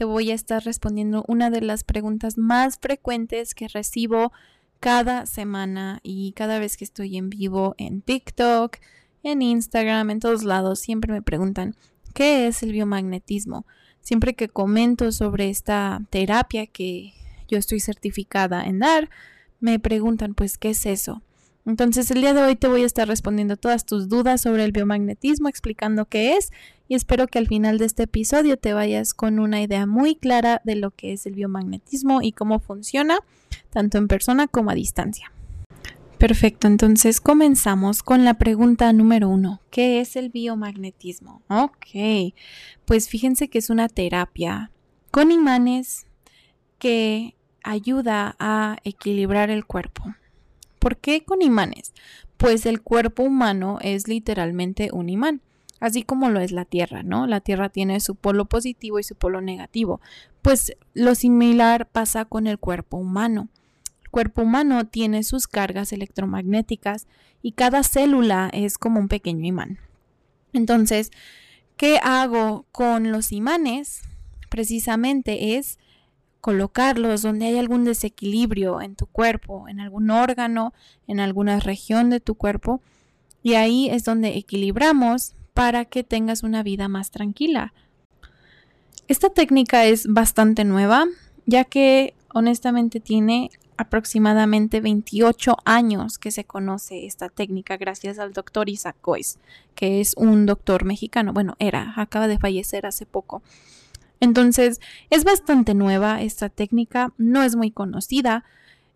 te voy a estar respondiendo una de las preguntas más frecuentes que recibo cada semana y cada vez que estoy en vivo en TikTok, en Instagram, en todos lados, siempre me preguntan, ¿qué es el biomagnetismo? Siempre que comento sobre esta terapia que yo estoy certificada en dar, me preguntan, pues, ¿qué es eso? Entonces el día de hoy te voy a estar respondiendo todas tus dudas sobre el biomagnetismo, explicando qué es y espero que al final de este episodio te vayas con una idea muy clara de lo que es el biomagnetismo y cómo funciona, tanto en persona como a distancia. Perfecto, entonces comenzamos con la pregunta número uno. ¿Qué es el biomagnetismo? Ok, pues fíjense que es una terapia con imanes que ayuda a equilibrar el cuerpo. ¿Por qué con imanes? Pues el cuerpo humano es literalmente un imán, así como lo es la Tierra, ¿no? La Tierra tiene su polo positivo y su polo negativo. Pues lo similar pasa con el cuerpo humano. El cuerpo humano tiene sus cargas electromagnéticas y cada célula es como un pequeño imán. Entonces, ¿qué hago con los imanes? Precisamente es colocarlos donde hay algún desequilibrio en tu cuerpo, en algún órgano, en alguna región de tu cuerpo. Y ahí es donde equilibramos para que tengas una vida más tranquila. Esta técnica es bastante nueva, ya que honestamente tiene aproximadamente 28 años que se conoce esta técnica gracias al doctor Isaac Cois, que es un doctor mexicano. Bueno, era, acaba de fallecer hace poco. Entonces, es bastante nueva esta técnica, no es muy conocida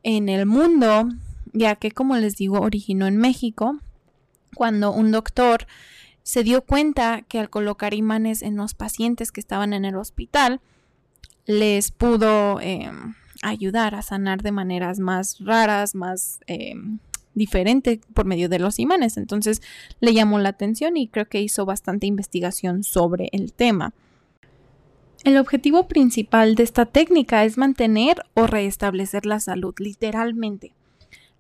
en el mundo, ya que, como les digo, originó en México, cuando un doctor se dio cuenta que al colocar imanes en los pacientes que estaban en el hospital, les pudo em, ayudar a sanar de maneras más raras, más em, diferentes por medio de los imanes. Entonces le llamó la atención y creo que hizo bastante investigación sobre el tema. El objetivo principal de esta técnica es mantener o restablecer la salud, literalmente.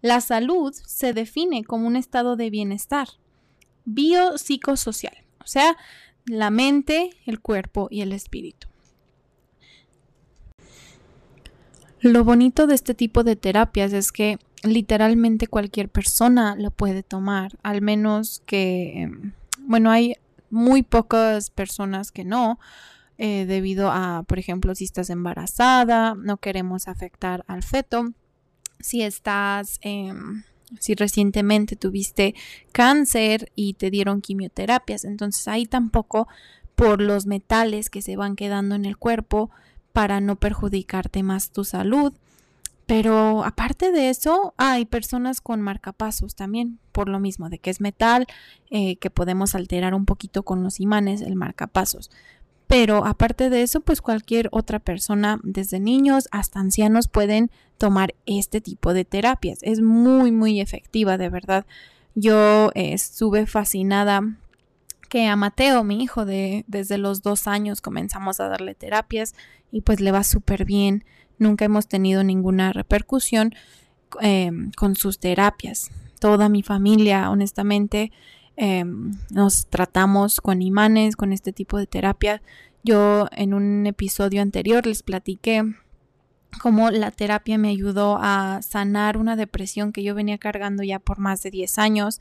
La salud se define como un estado de bienestar biopsicosocial, o sea, la mente, el cuerpo y el espíritu. Lo bonito de este tipo de terapias es que literalmente cualquier persona lo puede tomar, al menos que, em, bueno, hay muy pocas personas que no, eh, debido a, por ejemplo, si estás embarazada, no queremos afectar al feto. Si estás, em, si recientemente tuviste cáncer y te dieron quimioterapias, entonces ahí tampoco por los metales que se van quedando en el cuerpo para no perjudicarte más tu salud. Pero aparte de eso, hay personas con marcapasos también, por lo mismo de que es metal, eh, que podemos alterar un poquito con los imanes el marcapasos. Pero aparte de eso, pues cualquier otra persona, desde niños hasta ancianos, pueden tomar este tipo de terapias. Es muy, muy efectiva, de verdad. Yo eh, estuve fascinada que a Mateo, mi hijo, de, desde los dos años comenzamos a darle terapias y pues le va súper bien. Nunca hemos tenido ninguna repercusión em, con sus terapias. Toda mi familia, honestamente, Em, nos tratamos con imanes, con este tipo de terapia. Yo en un episodio anterior les platiqué cómo la terapia me ayudó a sanar una depresión que yo venía cargando ya por más de 10 años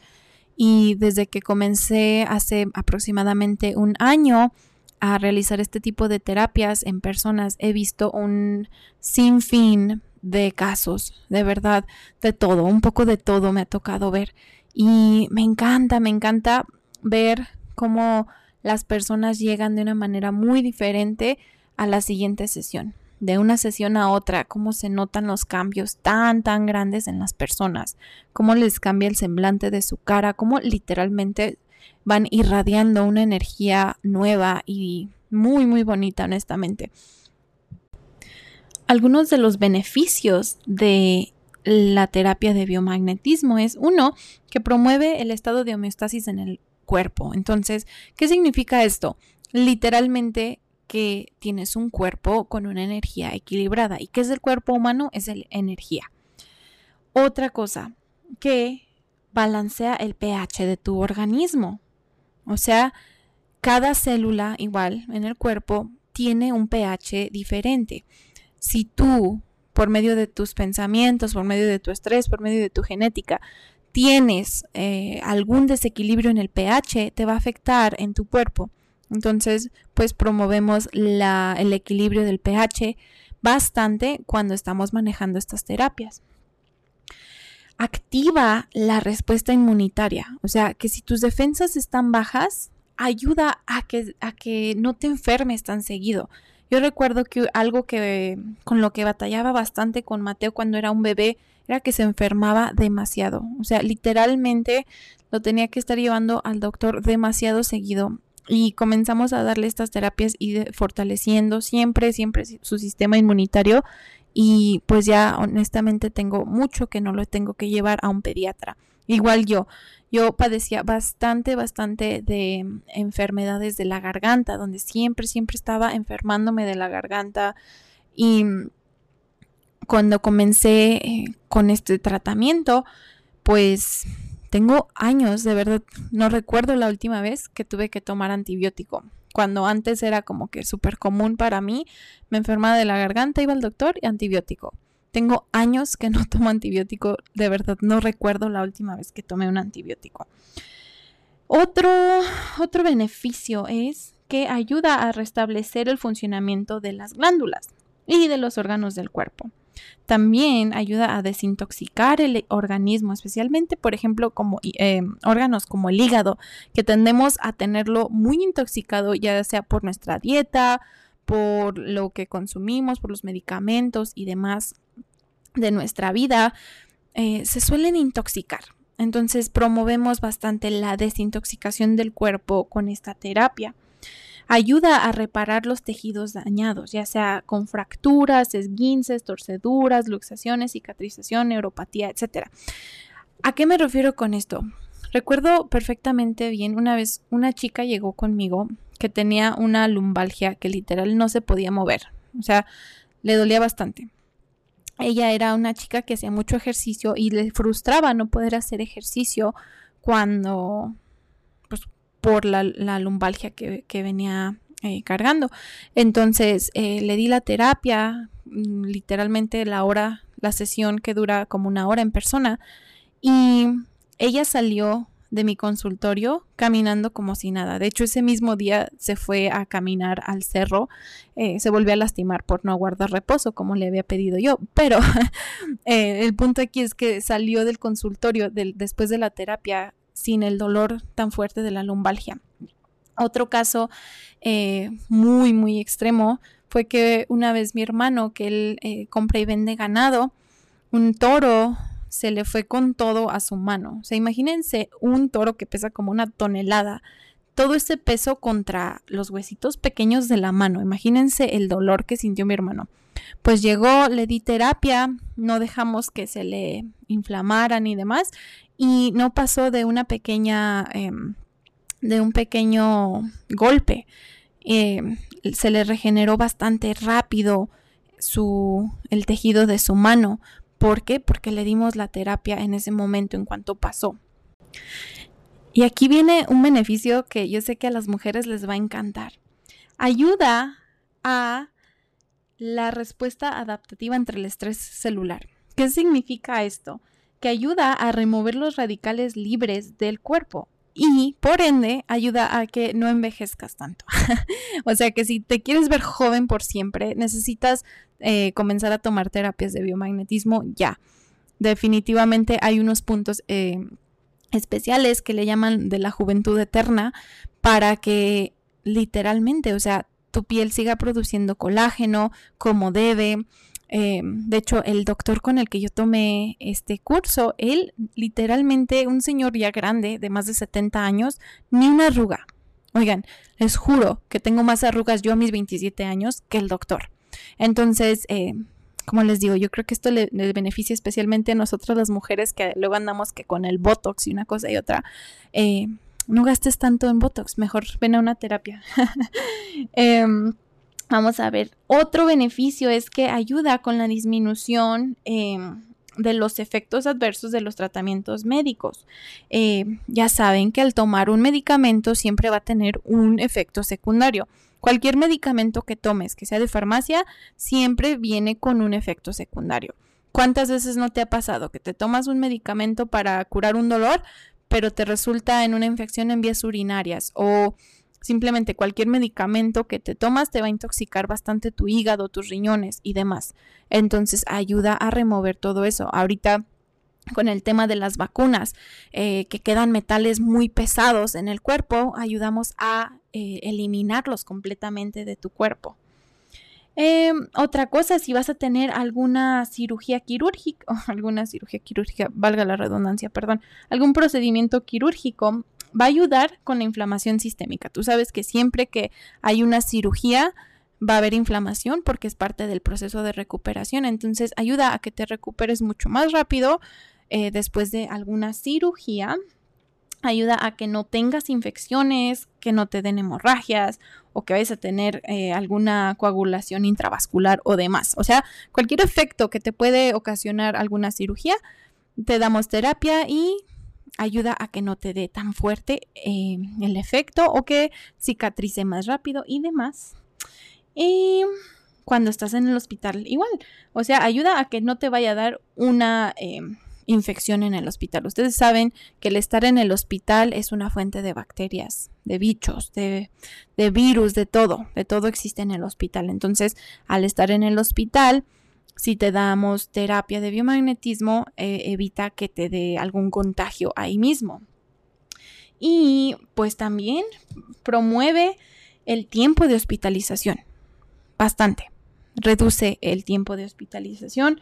y desde que comencé hace aproximadamente un año a realizar este tipo de terapias en personas, he visto un sinfín de casos, de verdad, de todo, un poco de todo me ha tocado ver. Y me encanta, me encanta ver cómo las personas llegan de una manera muy diferente a la siguiente sesión. De una sesión a otra, cómo se notan los cambios tan, tan grandes en las personas, cómo les cambia el semblante de su cara, cómo literalmente van irradiando una energía nueva y muy, muy bonita, honestamente. Algunos de los beneficios de la terapia de biomagnetismo es uno, que promueve el estado de homeostasis en el cuerpo. Entonces, ¿qué significa esto? Literalmente que tienes un cuerpo con una energía equilibrada. ¿Y qué es el cuerpo humano? Es la energía. Otra cosa, que balancea el pH de tu organismo. O sea, cada célula igual en el cuerpo tiene un pH diferente. Si tú, por medio de tus pensamientos, por medio de tu estrés, por medio de tu genética, tienes eh, algún desequilibrio en el pH, te va a afectar en tu cuerpo. Entonces, pues promovemos el equilibrio del pH bastante cuando estamos manejando estas terapias activa la respuesta inmunitaria. O sea, que si tus defensas están bajas, ayuda a que, a que no te enfermes tan seguido. Yo recuerdo que algo que con lo que batallaba bastante con Mateo cuando era un bebé era que se enfermaba demasiado. O sea, literalmente lo tenía que estar llevando al doctor demasiado seguido. Y comenzamos a darle estas terapias y fortaleciendo siempre, siempre su sistema inmunitario y pues ya honestamente tengo mucho que no lo tengo que llevar a un pediatra. Igual yo, yo padecía bastante, bastante de enfermedades de la garganta, donde siempre, siempre estaba enfermándome de la garganta y cuando comencé eh, con este tratamiento, pues tengo años, de verdad, no recuerdo la última vez que tuve que tomar antibiótico cuando antes era como que súper común para mí, me enfermaba de la garganta, iba al doctor y antibiótico. Tengo años que no tomo antibiótico, de verdad no recuerdo la última vez que tomé un antibiótico. Otro, otro beneficio es que ayuda a restablecer el funcionamiento de las glándulas y de los órganos del cuerpo. También ayuda a desintoxicar el organismo, especialmente, por ejemplo, como eh, órganos como el hígado, que tendemos a tenerlo muy intoxicado, ya sea por nuestra dieta, por lo que consumimos, por los medicamentos y demás de nuestra vida, eh, se suelen intoxicar. Entonces promovemos bastante la desintoxicación del cuerpo con esta terapia. Ayuda a reparar los tejidos dañados, ya sea con fracturas, esguinces, torceduras, luxaciones, cicatrización, neuropatía, etc. ¿A qué me refiero con esto? Recuerdo perfectamente bien una vez una chica llegó conmigo que tenía una lumbalgia que literal no se podía mover, o sea, le dolía bastante. Ella era una chica que hacía mucho ejercicio y le frustraba no poder hacer ejercicio cuando por la, lumbalgia que, venía eh, cargando. Entonces eh, le di la terapia, mm, literalmente la hora, la sesión que dura como una hora en persona, y ella salió de mi consultorio caminando como si nada. De hecho, ese mismo día se fue a caminar al cerro, eh, se volvió a lastimar por no guardar reposo, como le había pedido yo. Pero el punto aquí es que salió del consultorio después de la terapia sin el dolor tan fuerte de la lumbalgia. Otro caso eh, muy, muy extremo fue que una vez mi hermano, que él eh, compra y vende ganado, un toro se le fue con todo a su mano. O sea, imagínense un toro que pesa como una tonelada. Todo ese peso contra los huesitos pequeños de la mano. Imagínense el dolor que sintió mi hermano. Pues llegó, le di terapia, no dejamos que se le inflamaran y demás, y no pasó de una pequeña, em, de un pequeño golpe. Em, se le regeneró bastante rápido su, el tejido de su mano. ¿Por qué? Porque le dimos la terapia en ese momento en cuanto pasó. Y aquí viene un beneficio que yo sé que a las mujeres les va a encantar. Ayuda a la respuesta adaptativa entre el estrés celular. ¿Qué significa esto? Que ayuda a remover los radicales libres del cuerpo. Y por ende ayuda a que no envejezcas tanto. o sea que si te quieres ver joven por siempre, necesitas eh, comenzar a tomar terapias de biomagnetismo ya. Definitivamente hay unos puntos eh, especiales que le llaman de la juventud eterna para que literalmente, o sea, tu piel siga produciendo colágeno como debe, eh, de hecho, el doctor con el que yo tomé este curso, él literalmente, un señor ya grande, de más de 70 años, ni una arruga. Oigan, les juro que tengo más arrugas yo a mis 27 años que el doctor. Entonces, eh, como les digo, yo creo que esto le, beneficia especialmente a nosotras las mujeres que luego andamos que con el Botox y una cosa y otra. Eh, no gastes tanto en Botox, mejor ven a una terapia. Em, Vamos a ver, otro beneficio es que ayuda con la disminución em, de los efectos adversos de los tratamientos médicos. Eh, ya saben que al tomar un medicamento siempre va a tener un efecto secundario. Cualquier medicamento que tomes, que sea de farmacia, siempre viene con un efecto secundario. ¿Cuántas veces no te ha pasado que te tomas un medicamento para curar un dolor, pero te resulta en una infección en vías urinarias o Simplemente cualquier medicamento que te tomas te va a intoxicar bastante tu hígado, tus riñones y demás. Entonces ayuda a remover todo eso. Ahorita con el tema de las vacunas, eh, que quedan metales muy pesados en el cuerpo, ayudamos a eh, eliminarlos completamente de tu cuerpo. Em, otra cosa, si vas a tener alguna cirugía quirúrgica, o alguna cirugía quirúrgica, valga la redundancia, perdón, algún procedimiento quirúrgico, va a ayudar con la inflamación sistémica. Tú sabes que siempre que hay una cirugía va a haber inflamación porque es parte del proceso de recuperación. Entonces ayuda a que te recuperes mucho más rápido eh, después de alguna cirugía. Ayuda a que no tengas infecciones, que no te den hemorragias o que vayas a tener eh, alguna coagulación intravascular o demás. O sea, cualquier efecto que te puede ocasionar alguna cirugía, te damos terapia y ayuda a que no te dé tan fuerte eh, el efecto o que cicatrice más rápido y demás. Y cuando estás en el hospital, igual. O sea, ayuda a que no te vaya a dar una eh, infección en el hospital. Ustedes saben que el estar en el hospital es una fuente de bacterias, de bichos, de, de virus, de todo. De todo existe en el hospital. Entonces, al estar en el hospital, si te damos terapia de biomagnetismo, eh, evita que te dé algún contagio ahí mismo. Y pues también promueve el tiempo de hospitalización. Bastante. Reduce el tiempo de hospitalización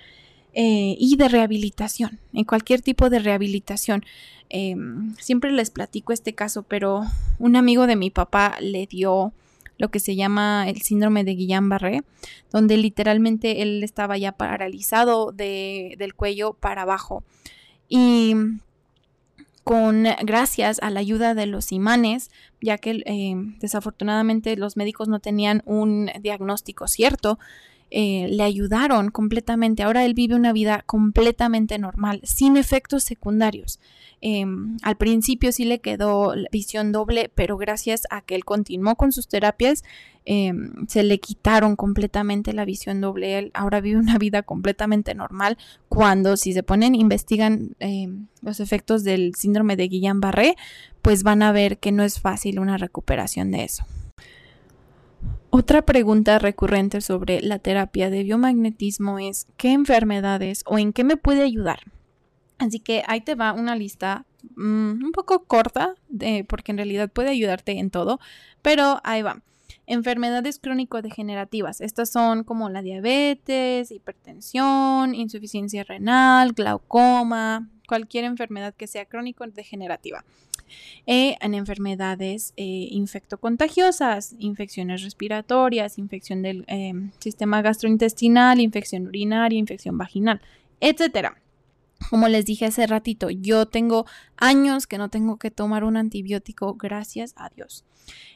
eh, y de rehabilitación. En cualquier tipo de rehabilitación. Em, siempre les platico este caso, pero un amigo de mi papá le dio lo que se llama el síndrome de Guillain-Barré, donde literalmente él estaba ya paralizado del cuello para abajo. Y con gracias a la ayuda de los imanes, ya que eh, desafortunadamente los médicos no tenían un diagnóstico cierto, eh, le ayudaron completamente. Ahora él vive una vida completamente normal, sin efectos secundarios. Em, al principio sí le quedó visión doble, pero gracias a que él continuó con sus terapias, em, se le quitaron completamente la visión doble. Él ahora vive una vida completamente normal. Cuando si se ponen, investigan em, los efectos del síndrome de Guillain-Barré, pues van a ver que no es fácil una recuperación de eso. Otra pregunta recurrente sobre la terapia de biomagnetismo es ¿qué enfermedades o en qué me puede ayudar? Así que ahí te va una lista mm, un poco corta, porque en realidad puede ayudarte en todo, pero ahí va. Enfermedades crónico-degenerativas. Estas son como la diabetes, hipertensión, insuficiencia renal, glaucoma, cualquier enfermedad que sea crónico-degenerativa. Eh, en enfermedades eh, infectocontagiosas, infecciones respiratorias, infección del eh, sistema gastrointestinal, infección urinaria, infección vaginal, etcétera. Como les dije hace ratito, yo tengo años que no tengo que tomar un antibiótico, gracias a Dios.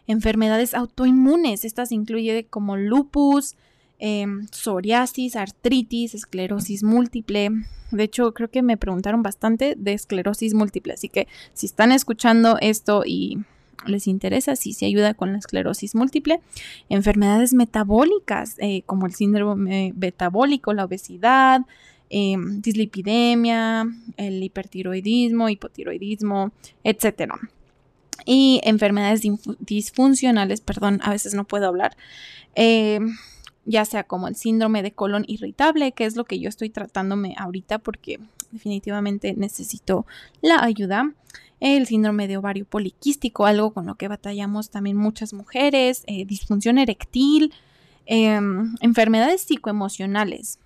Enfermedades autoinmunes, estas incluyen como lupus, em, psoriasis, artritis, esclerosis múltiple. De hecho, creo que me preguntaron bastante de esclerosis múltiple, así que si están escuchando esto y les interesa, si se ayuda con la esclerosis múltiple, enfermedades metabólicas eh, como el síndrome metabólico, la obesidad, Em, dislipidemia, el hipertiroidismo, hipotiroidismo, etc. y enfermedades disfuncionales, perdón, a veces no puedo hablar, eh, ya sea como el síndrome de colon irritable, que es lo que yo estoy tratándome ahorita porque definitivamente necesito la ayuda. El síndrome de ovario poliquístico, algo con lo que batallamos también muchas mujeres, eh, disfunción erectil, em, enfermedades psicoemocionales,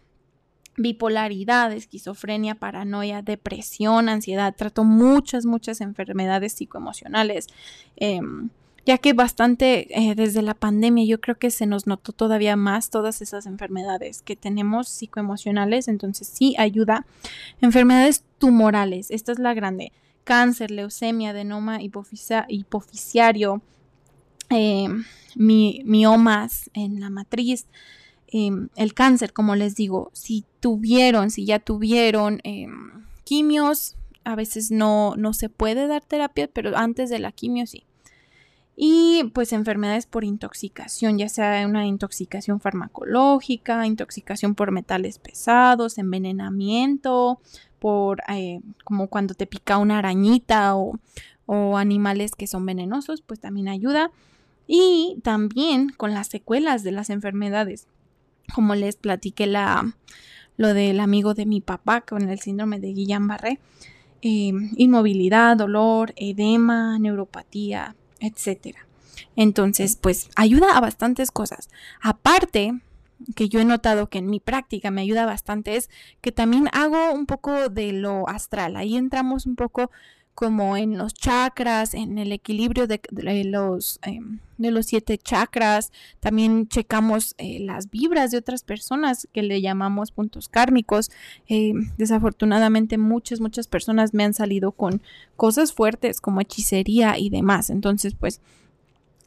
bipolaridad, esquizofrenia, paranoia, depresión, ansiedad. Trato muchas, muchas enfermedades psicoemocionales. Em, ya que bastante eh, desde la pandemia yo creo que se nos notó todavía más todas esas enfermedades que tenemos psicoemocionales, entonces sí ayuda. Enfermedades tumorales, esta es la grande. Cáncer, leucemia, adenoma hipoficiario, em, miomas en la matriz, em, el cáncer, como les digo, si tuvieron, si ya tuvieron em, quimios, a veces no, no se puede dar terapia, pero antes de la quimio sí. Y pues enfermedades por intoxicación, ya sea una intoxicación farmacológica, intoxicación por metales pesados, envenenamiento, por eh, como cuando te pica una arañita o, o animales que son venenosos, pues también ayuda. Y también con las secuelas de las enfermedades, como les platiqué la, lo del amigo de mi papá con el síndrome de Guillain-Barré, eh, inmovilidad, dolor, edema, neuropatía, etcétera. Entonces, pues ayuda a bastantes cosas. Aparte, que yo he notado que en mi práctica me ayuda bastante es que también hago un poco de lo astral. Ahí entramos un poco como en los chakras, en el equilibrio de, los, em, de los siete chakras. También checamos eh, las vibras de otras personas que le llamamos puntos kármicos. Em, desafortunadamente muchas, muchas personas me han salido con cosas fuertes como hechicería y demás. Entonces, pues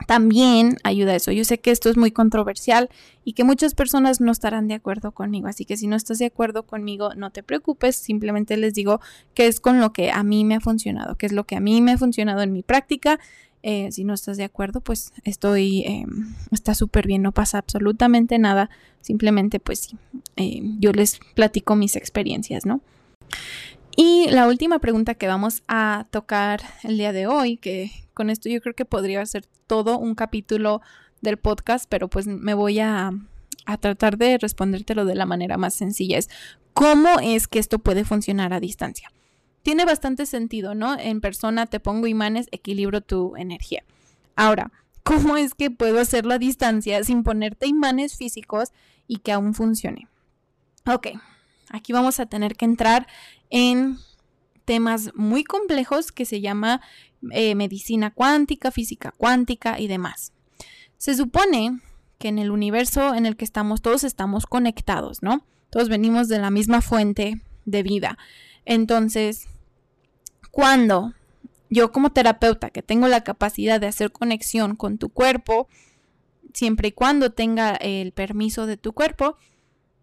también ayuda a eso. Yo sé que esto es muy controversial y que muchas personas no estarán de acuerdo conmigo, así que si no estás de acuerdo conmigo, no te preocupes, simplemente les digo que es con lo que a mí me ha funcionado, que es lo que a mí me ha funcionado en mi práctica. Eh, si no estás de acuerdo, pues estoy, em, está súper bien, no pasa absolutamente nada, simplemente pues sí, em, yo les platico mis experiencias, ¿no? Y la última pregunta que vamos a tocar el día de hoy, que con esto yo creo que podría ser todo un capítulo del podcast, pero pues me voy a, a tratar de respondértelo de la manera más sencilla, es cómo es que esto puede funcionar a distancia. Tiene bastante sentido, ¿no? En persona te pongo imanes, equilibro tu energía. Ahora, ¿cómo es que puedo hacerlo a distancia sin ponerte imanes físicos y que aún funcione? Ok, aquí vamos a tener que entrar en temas muy complejos que se llama eh, medicina cuántica, física cuántica y demás. Se supone que en el universo en el que estamos todos estamos conectados, ¿no? Todos venimos de la misma fuente de vida. Entonces, cuando yo como terapeuta que tengo la capacidad de hacer conexión con tu cuerpo, siempre y cuando tenga el permiso de tu cuerpo,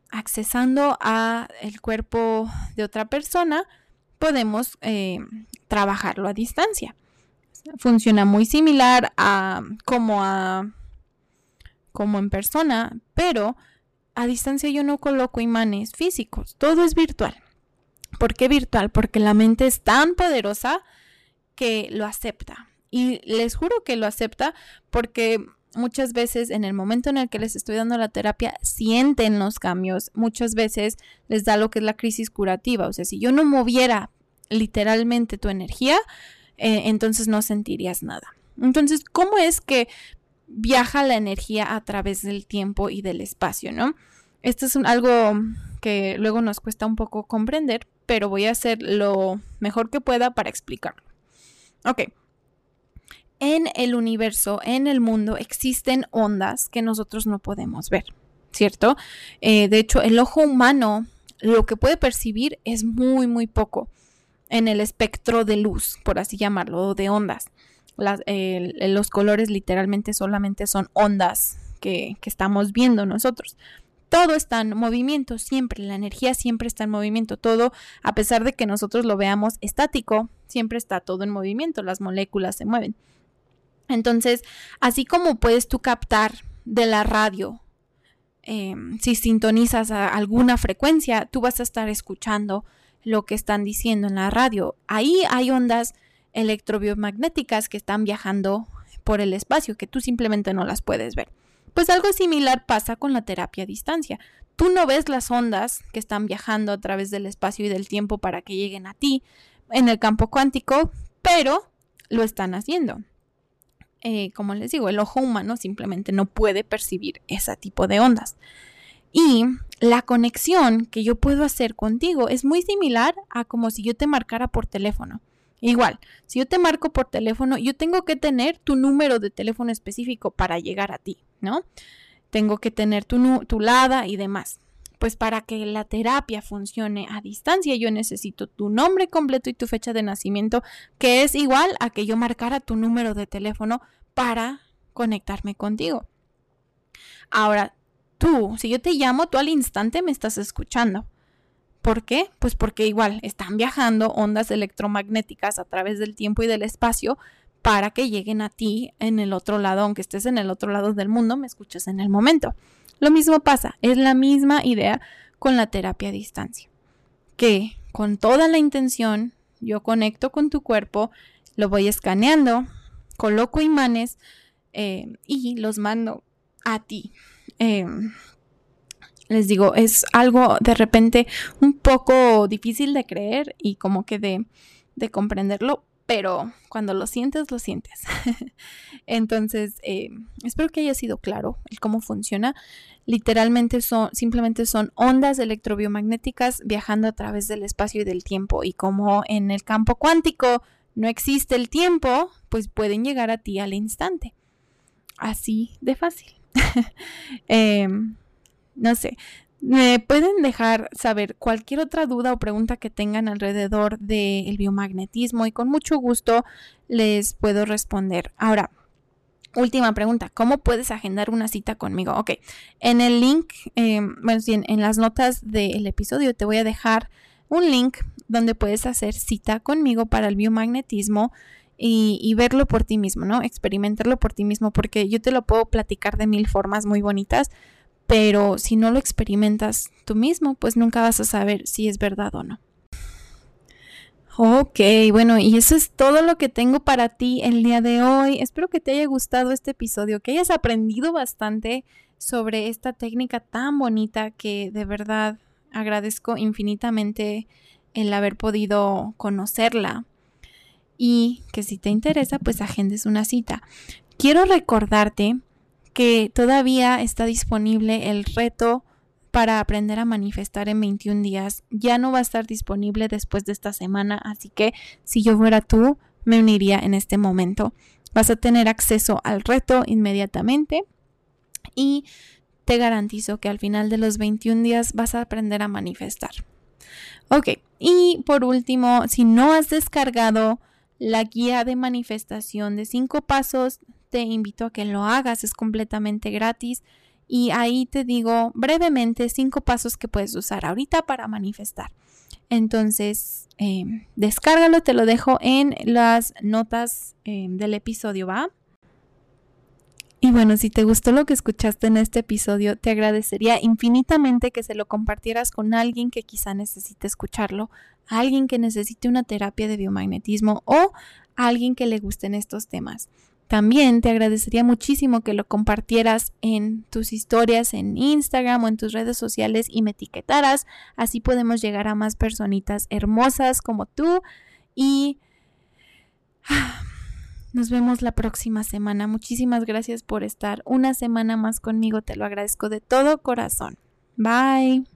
accesando a el cuerpo de otra persona, podemos eh, trabajarlo a distancia. Funciona muy similar a como a como en persona, pero a distancia yo no coloco imanes físicos, todo es virtual. ¿Por qué virtual? Porque la mente es tan poderosa que lo acepta. Y les juro que lo acepta porque muchas veces en el momento en el que les estoy dando la terapia sienten los cambios, muchas veces les da lo que es la crisis curativa, o sea, si yo no moviera literalmente tu energía, eh, entonces no sentirías nada. Entonces, ¿cómo es que viaja la energía a través del tiempo y del espacio, no? Esto es algo que luego nos cuesta un poco comprender, pero voy a hacer lo mejor que pueda para explicarlo. Ok, en el universo, en el mundo, existen ondas que nosotros no podemos ver, ¿cierto? Eh, de hecho, el ojo humano lo que puede percibir es muy, muy poco en el espectro de luz, por así llamarlo, de ondas. los colores literalmente solamente son ondas que, que estamos viendo nosotros todo está en movimiento siempre, la energía siempre está en movimiento, todo, a pesar de que nosotros lo veamos estático, siempre está todo en movimiento, las moléculas se mueven. Entonces, así como puedes tú captar de la radio, em, si sintonizas a alguna frecuencia, tú vas a estar escuchando lo que están diciendo en la radio. Ahí hay ondas electrobiomagnéticas que están viajando por el espacio, que tú simplemente no las puedes ver. Pues algo similar pasa con la terapia a distancia. Tú no ves las ondas que están viajando a través del espacio y del tiempo para que lleguen a ti en el campo cuántico, pero lo están haciendo. Eh, como les digo, el ojo humano simplemente no puede percibir ese tipo de ondas. Y la conexión que yo puedo hacer contigo es muy similar a como si yo te marcara por teléfono. Igual, si yo te marco por teléfono, yo tengo que tener tu número de teléfono específico para llegar a ti, ¿no? Tengo que tener tu, tu LADA y demás. Pues para que la terapia funcione a distancia, yo necesito tu nombre completo y tu fecha de nacimiento, que es igual a que yo marcara tu número de teléfono para conectarme contigo. Ahora, tú, si yo te llamo, tú al instante me estás escuchando. ¿Por qué? Pues porque igual están viajando ondas electromagnéticas a través del tiempo y del espacio para que lleguen a ti en el otro lado, aunque estés en el otro lado del mundo, me escuchas en el momento. Lo mismo pasa, es la misma idea con la terapia a distancia, que con toda la intención yo conecto con tu cuerpo, lo voy escaneando, coloco imanes eh, y los mando a ti. Em, les digo, es algo de repente un poco difícil de creer y como que de, de comprenderlo, pero cuando lo sientes, lo sientes. Entonces, eh, espero que haya sido claro el cómo funciona. Literalmente son, simplemente son ondas electrobiomagnéticas viajando a través del espacio y del tiempo. Y como en el campo cuántico no existe el tiempo, pues pueden llegar a ti al instante. Así de fácil. eh, no sé, me pueden dejar saber cualquier otra duda o pregunta que tengan alrededor del biomagnetismo y con mucho gusto les puedo responder. Ahora, última pregunta, ¿cómo puedes agendar una cita conmigo? Ok, en el link, eh, bueno, en, las notas del episodio te voy a dejar un link donde puedes hacer cita conmigo para el biomagnetismo. Y, verlo por ti mismo, ¿no? Experimentarlo por ti mismo, porque yo te lo puedo platicar de mil formas muy bonitas, pero si no lo experimentas tú mismo, pues nunca vas a saber si es verdad o no. Ok, bueno, y eso es todo lo que tengo para ti el día de hoy. Espero que te haya gustado este episodio, que hayas aprendido bastante sobre esta técnica tan bonita que de verdad agradezco infinitamente el haber podido conocerla. Y que si te interesa, pues agendes una cita. Quiero recordarte que todavía está disponible el reto para aprender a manifestar en 21 días. Ya no va a estar disponible después de esta semana, así que si yo fuera tú, me uniría en este momento. Vas a tener acceso al reto inmediatamente y te garantizo que al final de los 21 días vas a aprender a manifestar. Ok, y por último, si no has descargado la guía de manifestación de 5 pasos te invito a que lo hagas, es completamente gratis. Y ahí te digo brevemente cinco pasos que puedes usar ahorita para manifestar. Entonces, eh, descárgalo, te lo dejo en las notas eh, del episodio, ¿va? Y bueno, si te gustó lo que escuchaste en este episodio, te agradecería infinitamente que se lo compartieras con alguien que quizá necesite escucharlo, alguien que necesite una terapia de biomagnetismo o alguien que le gusten estos temas. También te agradecería muchísimo que lo compartieras en tus historias en Instagram o en tus redes sociales y me etiquetaras. Así podemos llegar a más personitas hermosas como tú. Y nos vemos la próxima semana. Muchísimas gracias por estar una semana más conmigo. Te lo agradezco de todo corazón. Bye.